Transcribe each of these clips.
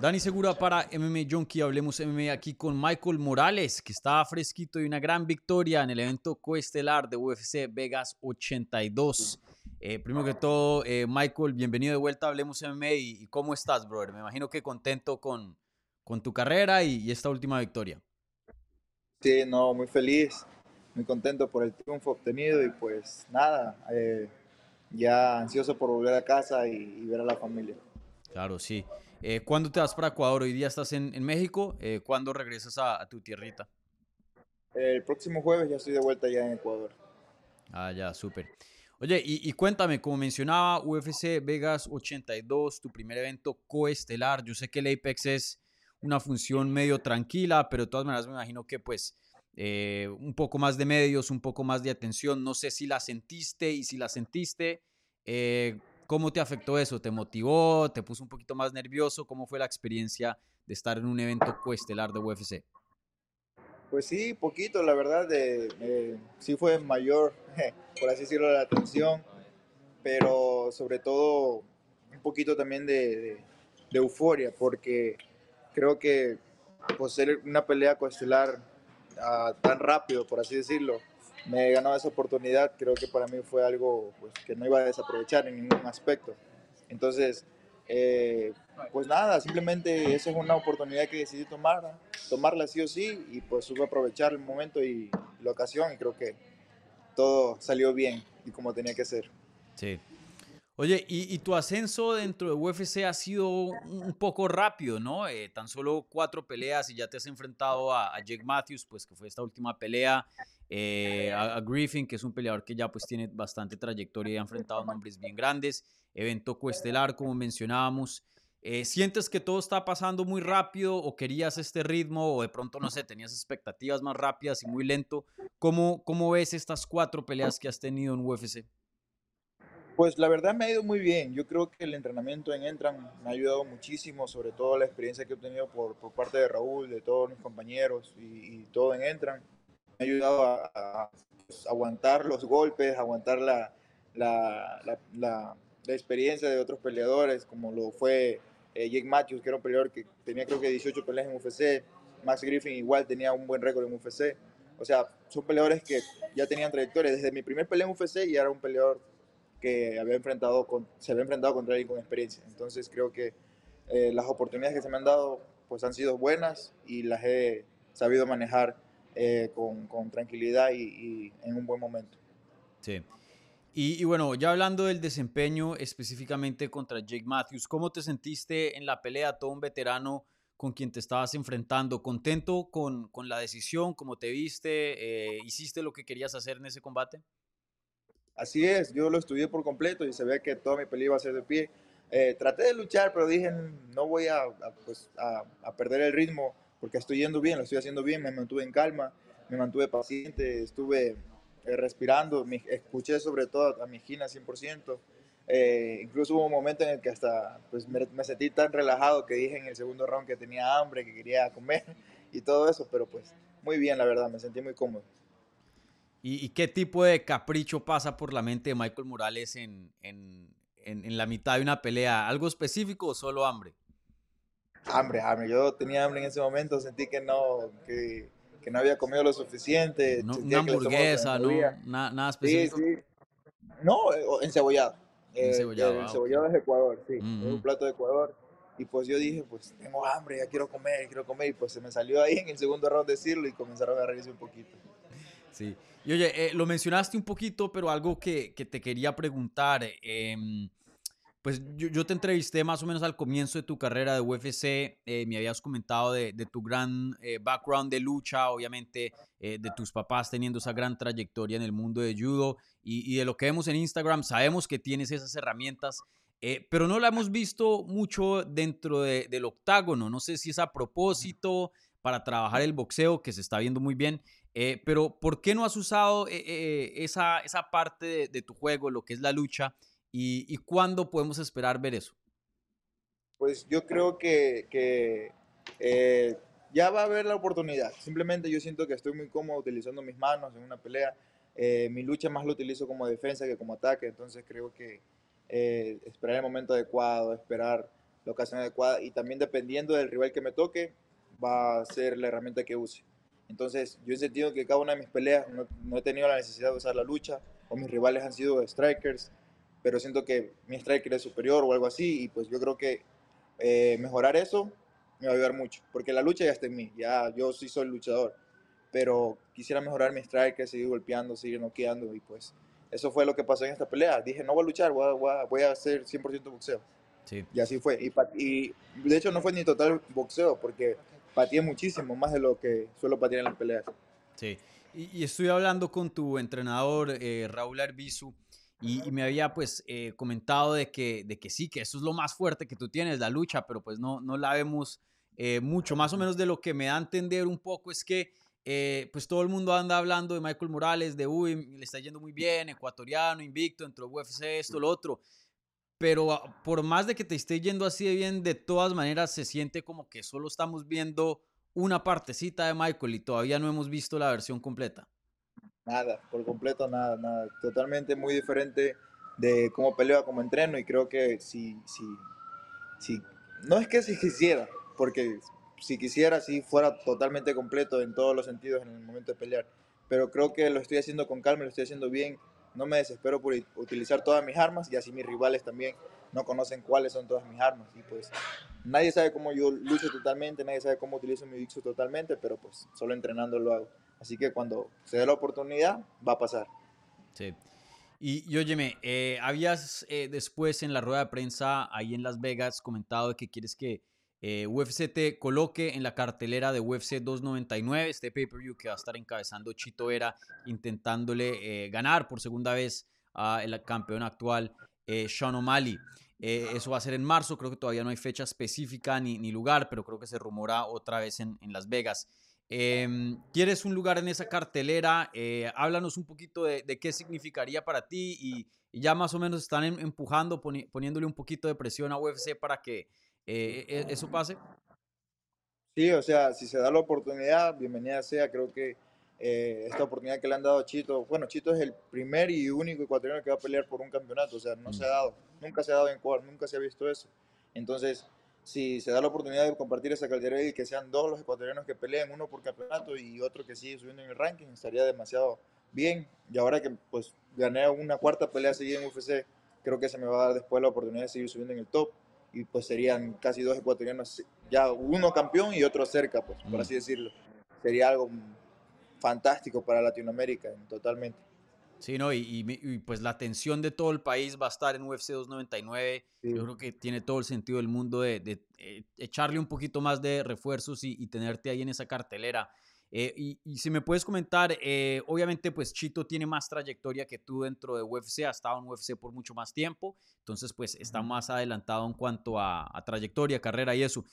Dani Segura para MMA Junkie, hablemos MMA aquí con Michael Morales, que está fresquito y una gran victoria en el evento coestelar de UFC Vegas 82. Eh, primero que todo, eh, Michael, bienvenido de vuelta a Hablemos MMA y, cómo estás, brother. Me imagino que contento con, con tu carrera y, esta última victoria. Sí, no, muy feliz, muy contento por el triunfo obtenido y pues nada, eh, ya ansioso por volver a casa y ver a la familia. Claro, sí. Eh, ¿Cuándo te vas para Ecuador? Hoy día estás en, México. Eh, ¿Cuándo regresas a, tu tierrita? El próximo jueves ya estoy de vuelta ya en Ecuador. Ah, ya, súper. Oye, y, cuéntame, como mencionaba, UFC Vegas 82, tu primer evento coestelar. Yo sé que el Apex es una función medio tranquila, pero de todas maneras me imagino que pues eh, un poco más de medios, un poco más de atención. No sé si la sentiste y si la sentiste, eh, ¿Cómo te afectó eso? ¿Te motivó? ¿Te puso un poquito más nervioso? ¿Cómo fue la experiencia de estar en un evento coestelar de UFC? Pues sí, poquito, la verdad, sí fue mayor, por así decirlo, la atención, pero sobre todo un poquito también de, euforia, porque creo que pues, ser una pelea coestelar ah, tan rápido, por así decirlo, me ganado esa oportunidad, creo que para mí fue algo pues, que no iba a desaprovechar en ningún aspecto. Entonces, eh, pues nada, simplemente esa es una oportunidad que decidí tomar, tomarla sí o sí, y pues supe aprovechar el momento y la ocasión, y creo que todo salió bien y como tenía que ser. Sí. Oye, y, tu ascenso dentro de UFC ha sido un poco rápido, ¿no? Eh, tan solo cuatro peleas y ya te has enfrentado a, a, Jake Matthews, pues que fue esta última pelea, eh, a, Griffin, que es un peleador que ya pues tiene bastante trayectoria y ha enfrentado nombres bien grandes, evento cuestelar, como mencionábamos. Eh, ¿Sientes que todo está pasando muy rápido o querías este ritmo o de pronto, no sé, tenías expectativas más rápidas y muy lento? ¿Cómo, cómo ves estas cuatro peleas que has tenido en UFC? Pues la verdad me ha ido muy bien. Yo creo que el entrenamiento en Entran me ha ayudado muchísimo, sobre todo la experiencia que he obtenido por, parte de Raúl, de todos mis compañeros y, todo en Entran. Me ha ayudado a, pues, aguantar los golpes, aguantar la, experiencia de otros peleadores, como lo fue eh, Jake Matthews, que era un peleador que tenía creo que 18 peleas en UFC. Max Griffin igual tenía un buen récord en UFC. O sea, son peleadores que ya tenían trayectoria. Desde mi primer pelea en UFC y era un peleador que había enfrentado con, se había enfrentado contra alguien con experiencia. Entonces creo que eh, las oportunidades que se me han dado pues han sido buenas y las he sabido manejar eh, con, con, tranquilidad y, en un buen momento. Sí. Y, y, bueno, ya hablando del desempeño específicamente contra Jake Matthews, ¿cómo te sentiste en la pelea, todo un veterano con quien te estabas enfrentando? ¿Contento con, con la decisión? ¿Cómo te viste? Eh, ¿Hiciste lo que querías hacer en ese combate? Así es, yo lo estudié por completo y se ve que toda mi pelea iba a ser de pie. Eh, traté de luchar, pero dije, no voy a, pues, a, perder el ritmo porque estoy yendo bien, lo estoy haciendo bien, me mantuve en calma, me mantuve paciente, estuve eh, respirando, escuché sobre todo a mi esquina 100%. Eh, incluso hubo un momento en el que hasta pues, me, me, sentí tan relajado que dije en el segundo round que tenía hambre, que quería comer y todo eso, pero pues muy bien, la verdad, me sentí muy cómodo. ¿Y, qué tipo de capricho pasa por la mente de Michael Morales en, en, en, la mitad de una pelea? ¿Algo específico o solo hambre? Hambre, hambre. Yo tenía hambre en ese momento, sentí que no, que, que no había comido lo suficiente. No, una hamburguesa, ¿no? nada específico. Sí, sí. No, encebollado. Eh, encebollado. Eh, encebollado es Ecuador, sí. Es un plato de Ecuador. Y pues yo dije, pues tengo hambre, ya quiero comer, quiero comer. Y pues se me salió ahí en el segundo round decirlo y comenzaron a reírse un poquito. Sí. Y oye, eh, lo mencionaste un poquito, pero algo que, que te quería preguntar. Eh, pues yo, yo, te entrevisté más o menos al comienzo de tu carrera de UFC. Eh, me habías comentado de, de tu gran eh, background de lucha, obviamente, de tus papás teniendo esa gran trayectoria en el mundo de judo. Y, y de lo que vemos en Instagram, sabemos que tienes esas herramientas. pero no la hemos visto mucho dentro de, del octágono. No sé si es a propósito para trabajar el boxeo, que se está viendo muy bien. Eh, pero ¿por qué no has usado eh, eh, esa, esa, parte de, tu juego, lo que es la lucha, y, cuándo podemos esperar ver eso? Pues yo creo que, que ya va a haber la oportunidad. Simplemente yo siento que estoy muy cómodo utilizando mis manos en una pelea. mi lucha más lo utilizo como defensa que como ataque, entonces creo que esperar el momento adecuado, esperar la ocasión adecuada y también dependiendo del rival que me toque, va a ser la herramienta que use. Entonces, yo he sentido que cada una de mis peleas no, no, he tenido la necesidad de usar la lucha, o mis rivales han sido strikers, pero siento que mi striker es superior o algo así, y pues yo creo que eh, mejorar eso me va a ayudar mucho, porque la lucha ya está en mí, ya yo sí soy luchador, pero quisiera mejorar mi striker, seguir golpeando, seguir noqueando, y pues eso fue lo que pasó en esta pelea. Dije, no voy a luchar, voy a, voy a, voy a hacer 100% boxeo. Sí. Y así fue. Y, y, de hecho no fue ni total boxeo, porque pateé muchísimo, más de lo que suelo patear en las peleas. Sí. Y, estoy hablando con tu entrenador, eh, Raúl Arbizu, y, me había pues eh, comentado de que, de que sí, que eso es lo más fuerte que tú tienes, la lucha, pero pues no, no la vemos eh, mucho. Más o menos de lo que me da a entender un poco es que pues todo el mundo anda hablando de Michael Morales, de uy, le está yendo muy bien, ecuatoriano, invicto, dentro de UFC, esto, lo otro. Pero ah, por más de que te esté yendo así de bien, de todas maneras se siente como que solo estamos viendo una partecita de Michael y todavía no hemos visto la versión completa. Nada, por completo nada, nada. Totalmente muy diferente de cómo pelea, cómo entreno y creo que si, si, si, no es que si quisiera, porque si quisiera, si fuera totalmente completo en todos los sentidos en el momento de pelear, pero creo que lo estoy haciendo con calma, lo estoy haciendo bien, no me desespero por utilizar todas mis armas y así mis rivales también no conocen cuáles son todas mis armas y pues nadie sabe cómo yo lucho totalmente, nadie sabe cómo utilizo mi Dixo totalmente, pero pues solo entrenando lo hago. Así que cuando se dé la oportunidad, va a pasar. Sí. Y, y óyeme, eh, habías eh, después en la rueda de prensa ahí en Las Vegas comentado que quieres que eh, UFC te coloque en la cartelera de UFC 299, este pay-per-view que va a estar encabezando Chito Vera, intentándole ganar por segunda vez al campeón actual Sean O'Malley. eso va a ser en marzo, creo que todavía no hay fecha específica ni, ni lugar, pero creo que se rumora otra vez en, en Las Vegas. Eh, ¿Quieres un lugar en esa cartelera? Eh, háblanos un poquito de, qué significaría para ti y, ya más o menos están em, empujando, poniéndole un poquito de presión a UFC para que eh, e, eso pase. Sí, o sea, si se da la oportunidad, bienvenida sea. Creo que eh, esta oportunidad que le han dado a Chito, bueno, Chito es el primer y único ecuatoriano que va a pelear por un campeonato, o sea, no se ha mm. dado, nunca se ha dado en Ecuador, nunca se ha visto eso. Entonces, si se da la oportunidad de compartir esa cartera y que sean dos los ecuatorianos que peleen, uno por campeonato y otro que sigue subiendo en el ranking, estaría demasiado bien. Y ahora que pues gané una cuarta pelea seguida en UFC, creo que se me va a dar después la oportunidad de seguir subiendo en el top. Y pues serían casi dos ecuatorianos, ya uno campeón y otro cerca, pues, por mm. así decirlo. Sería algo fantástico para Latinoamérica, totalmente. Sí, ¿no? Y, pues la atención de todo el país va a estar en UFC 299. Yo creo que tiene todo el sentido del mundo de, eh, echarle un poquito más de refuerzos y, tenerte ahí en esa cartelera. Eh, y, si me puedes comentar, eh, obviamente pues Chito tiene más trayectoria que tú dentro de UFC, ha estado en UFC por mucho más tiempo, entonces pues está más adelantado en cuanto a, a trayectoria, carrera y eso.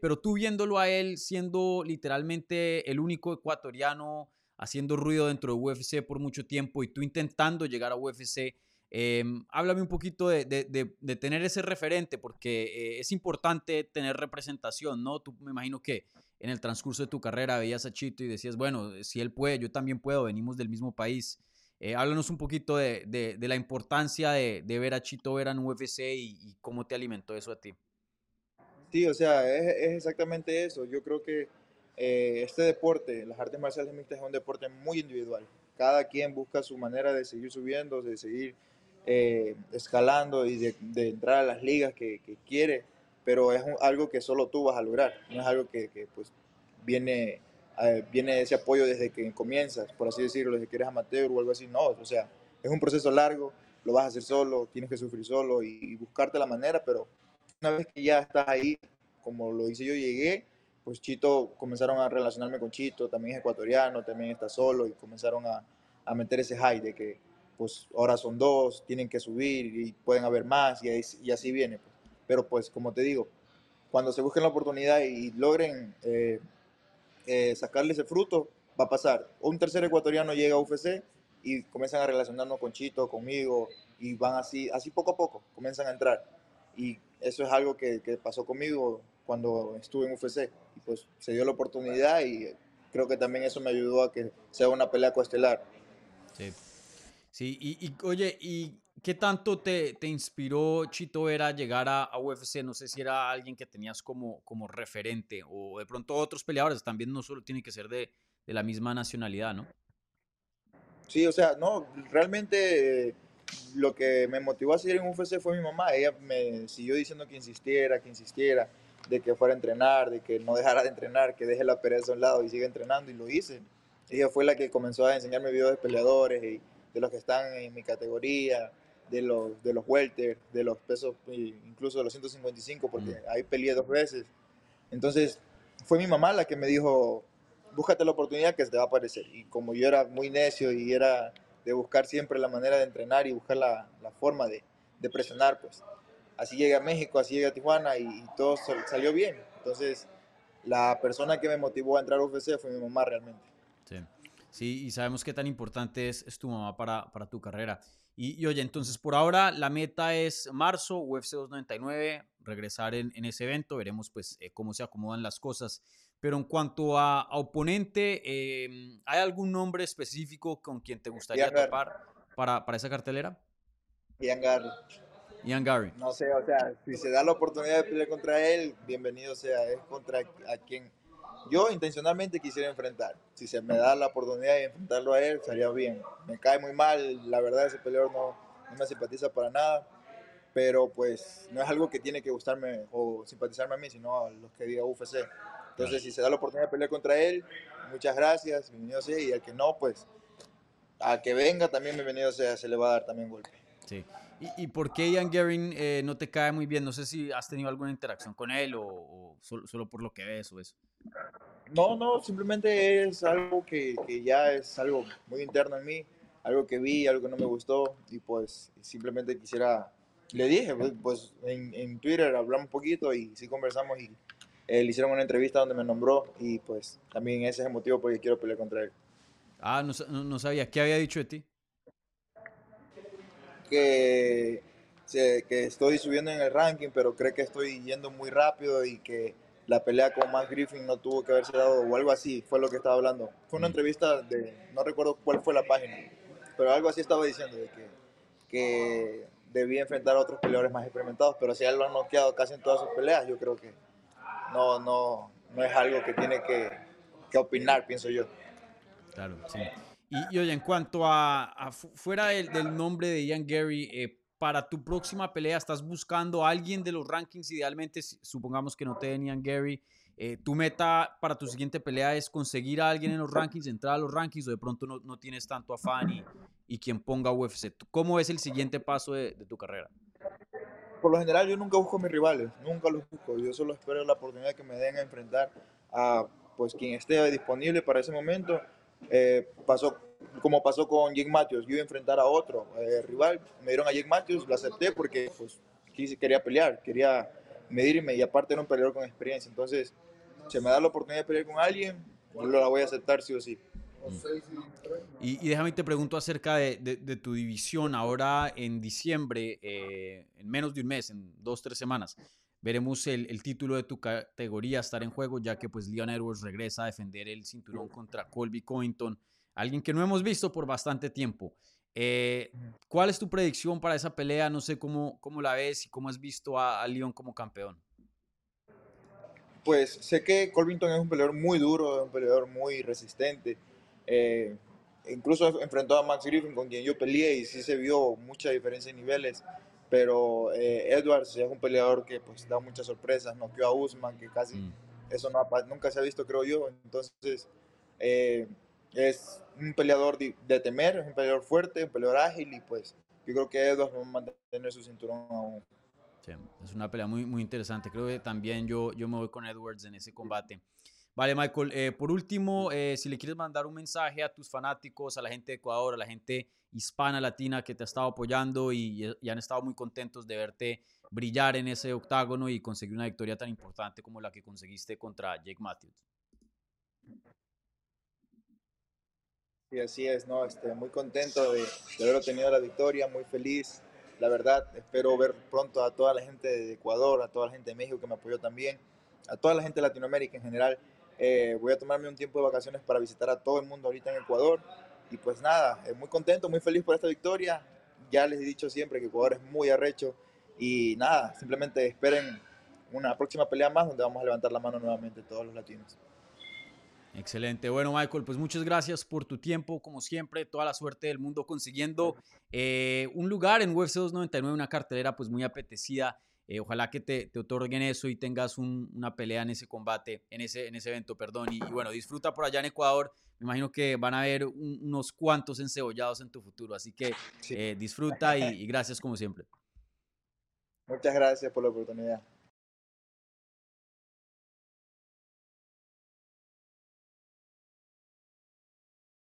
pero tú viéndolo a él siendo literalmente el único ecuatoriano haciendo ruido dentro de UFC por mucho tiempo y tú intentando llegar a UFC. Em, háblame un poquito de, de, tener ese referente, porque eh, es importante tener representación, ¿no? Tú me imagino que en el transcurso de tu carrera veías a Chito y decías, bueno, si él puede, yo también puedo, venimos del mismo país. Eh, háblanos un poquito de, la importancia de, ver a Chito Vera en UFC y, cómo te alimentó eso a ti. Sí, o sea, es exactamente eso. Yo creo que eh, este deporte, las artes marciales mixtas, es un deporte muy individual. Cada quien busca su manera de seguir subiendo, de seguir eh, escalando y de, entrar a las ligas que, quiere, pero es algo que solo tú vas a lograr, no es algo que, pues viene, eh, viene ese apoyo desde que comienzas, por así decirlo, desde que eres amateur o algo así, no, o sea, es un proceso largo, lo vas a hacer solo, tienes que sufrir solo y, y buscarte la manera, pero una vez que ya estás ahí, como lo hice yo, llegué, pues Chito, comenzaron a relacionarme con Chito, también es ecuatoriano, también está solo y comenzaron a, a meter ese high de que pues ahora son dos, tienen que subir y pueden haber más y, y así viene. Pues. Pero pues como te digo, cuando se busquen la oportunidad y logren eh, eh, sacarle ese fruto, va a pasar. Un tercer ecuatoriano llega a UFC y comienzan a relacionarnos con Chito, conmigo, y van así, así poco a poco, comienzan a entrar. Y eso es algo que, que pasó conmigo cuando estuve en UFC. Y pues se dio la oportunidad y creo que también eso me ayudó a que sea una pelea coestelar. Sí. Sí, y, oye, y ¿Qué tanto te, te, inspiró Chito Vera llegar a, a, UFC? No sé si era alguien que tenías como, como referente o de pronto otros peleadores también no solo tienen que ser de, de la misma nacionalidad, ¿no? Sí, o sea, no, realmente lo que me motivó a seguir en UFC fue mi mamá. Ella me siguió diciendo que insistiera, que insistiera, de que fuera a entrenar, de que no dejara de entrenar, que deje la pereza a un lado y siga entrenando y lo hice. Ella fue la que comenzó a enseñarme videos de peleadores y de los que están en mi categoría, de los, de los welter, de los pesos, incluso de los 155, porque mm. ahí peleé dos veces. Entonces, fue mi mamá la que me dijo, búscate la oportunidad que se te va a aparecer. Y como yo era muy necio y era de buscar siempre la manera de entrenar y buscar la, la forma de, de, presionar, pues así llegué a México, así llegué a Tijuana y, y, todo salió bien. Entonces, la persona que me motivó a entrar a UFC fue mi mamá realmente. Sí, sí y sabemos qué tan importante es, es tu mamá para, para tu carrera. Y, y, oye, entonces por ahora la meta es marzo, UFC 299, regresar en, en ese evento, veremos pues eh, cómo se acomodan las cosas. Pero en cuanto a, a oponente, eh, ¿hay algún nombre específico con quien te gustaría Ian topar para, para esa cartelera? Ian Gary. Ian Gary. No sé, o sea, si se da la oportunidad de pelear contra él, bienvenido sea, es contra a quien yo intencionalmente quisiera enfrentar. Si se me da la oportunidad de enfrentarlo a él, sería bien. Me cae muy mal, la verdad ese peleador no, no me simpatiza para nada, pero pues no es algo que tiene que gustarme o simpatizarme a mí, sino a los que diga UFC. Entonces, si se da la oportunidad de pelear contra él, muchas gracias, bienvenido sea, y al que no, pues a que venga también bienvenido sea, se le va a dar también golpe. Sí. ¿Y, y por qué Ian Garin eh, no te cae muy bien? No sé si has tenido alguna interacción con él o, o solo, solo, por lo que ves o eso. No, no, simplemente es algo que, que, ya es algo muy interno en mí, algo que vi, algo que no me gustó y pues simplemente quisiera, le dije, pues, pues en, en Twitter hablamos un poquito y sí conversamos y eh, le hicieron una entrevista donde me nombró y pues también ese es el motivo por el que quiero pelear contra él. Ah, no, no sabía. ¿Qué había dicho de ti? Que, que estoy subiendo en el ranking, pero cree que estoy yendo muy rápido y que la pelea con Matt Griffin no tuvo que haberse dado o algo así, fue lo que estaba hablando. Fue una mm. entrevista de, no recuerdo cuál fue la página, pero algo así estaba diciendo, de que, que debía enfrentar a otros peleadores más experimentados, pero si él lo han noqueado casi en todas sus peleas, yo creo que no, no, no es algo que tiene que, que opinar, pienso yo. Claro, sí. Y, y oye, en cuanto a, a fuera del, del, nombre de Ian Gary, eh, para tu próxima pelea, ¿estás buscando a alguien de los rankings idealmente? Supongamos que no te den Ian Gary. Eh, ¿Tu meta para tu siguiente pelea es conseguir a alguien en los rankings, entrar a los rankings o de pronto no, no tienes tanto afán y, y quien ponga UFC? ¿Cómo es el siguiente paso de, de tu carrera? por lo general yo nunca busco a mis rivales, nunca los busco. Yo solo espero la oportunidad que me den a enfrentar a pues quien esté disponible para ese momento. Eh, pasó como pasó con Jake Matthews, yo iba a enfrentar a otro eh, rival, me dieron a Jake Matthews, lo acepté porque pues quería pelear, quería medirme y aparte era un peleador con experiencia. Entonces, si me da la oportunidad de pelear con alguien, yo la voy a aceptar sí o sí. Y, y, déjame te pregunto acerca de, de, de, tu división. Ahora en diciembre, eh, en menos de un mes, en dos, tres semanas, veremos el, el, título de tu categoría estar en juego, ya que pues Leon Edwards regresa a defender el cinturón contra Colby Covington, alguien que no hemos visto por bastante tiempo. Eh, ¿Cuál es tu predicción para esa pelea? No sé cómo, cómo la ves y cómo has visto a, a Leon como campeón. Pues sé que Colvington es un peleador muy duro, un peleador muy resistente. Eh, incluso enfrentó a Max Griffin con quien yo peleé y sí se vio mucha diferencia en niveles, pero eh, Edwards es un peleador que pues da muchas sorpresas, noqueó a Usman, que casi mm. eso no, nunca se ha visto creo yo, entonces eh, es un peleador de, de, temer, es un peleador fuerte, un peleador ágil y pues yo creo que Edwards va a mantener su cinturón aún. Sí, es una pelea muy, muy interesante, creo que también yo, yo me voy con Edwards en ese combate. Vale, Michael, eh, por último, eh, si le quieres mandar un mensaje a tus fanáticos, a la gente de Ecuador, a la gente hispana, latina que te ha estado apoyando y, y han estado muy contentos de verte brillar en ese octágono y conseguir una victoria tan importante como la que conseguiste contra Jake Matthews. Sí, así es, ¿no? Este, muy contento de, de haber obtenido la victoria, muy feliz. La verdad, espero ver pronto a toda la gente de Ecuador, a toda la gente de México que me apoyó también, a toda la gente de Latinoamérica en general eh, voy a tomarme un tiempo de vacaciones para visitar a todo el mundo ahorita en Ecuador. Y pues nada, eh, muy contento, muy feliz por esta victoria. ya les he dicho siempre que Ecuador es muy arrecho y nada, simplemente esperen una próxima pelea más donde vamos a levantar la mano nuevamente todos los latinos. Excelente. Bueno, Michael, pues muchas gracias por tu tiempo, como siempre, toda la suerte del mundo consiguiendo eh, un lugar en UFC 299, una cartelera pues muy apetecida. Eh, ojalá que te, te, otorguen eso y tengas una pelea en ese combate, en ese, en ese evento, perdón. Y, bueno, disfruta por allá en Ecuador. Me imagino que van a haber unos cuantos encebollados en tu futuro, así que eh, disfruta y gracias como siempre. Muchas gracias por la oportunidad.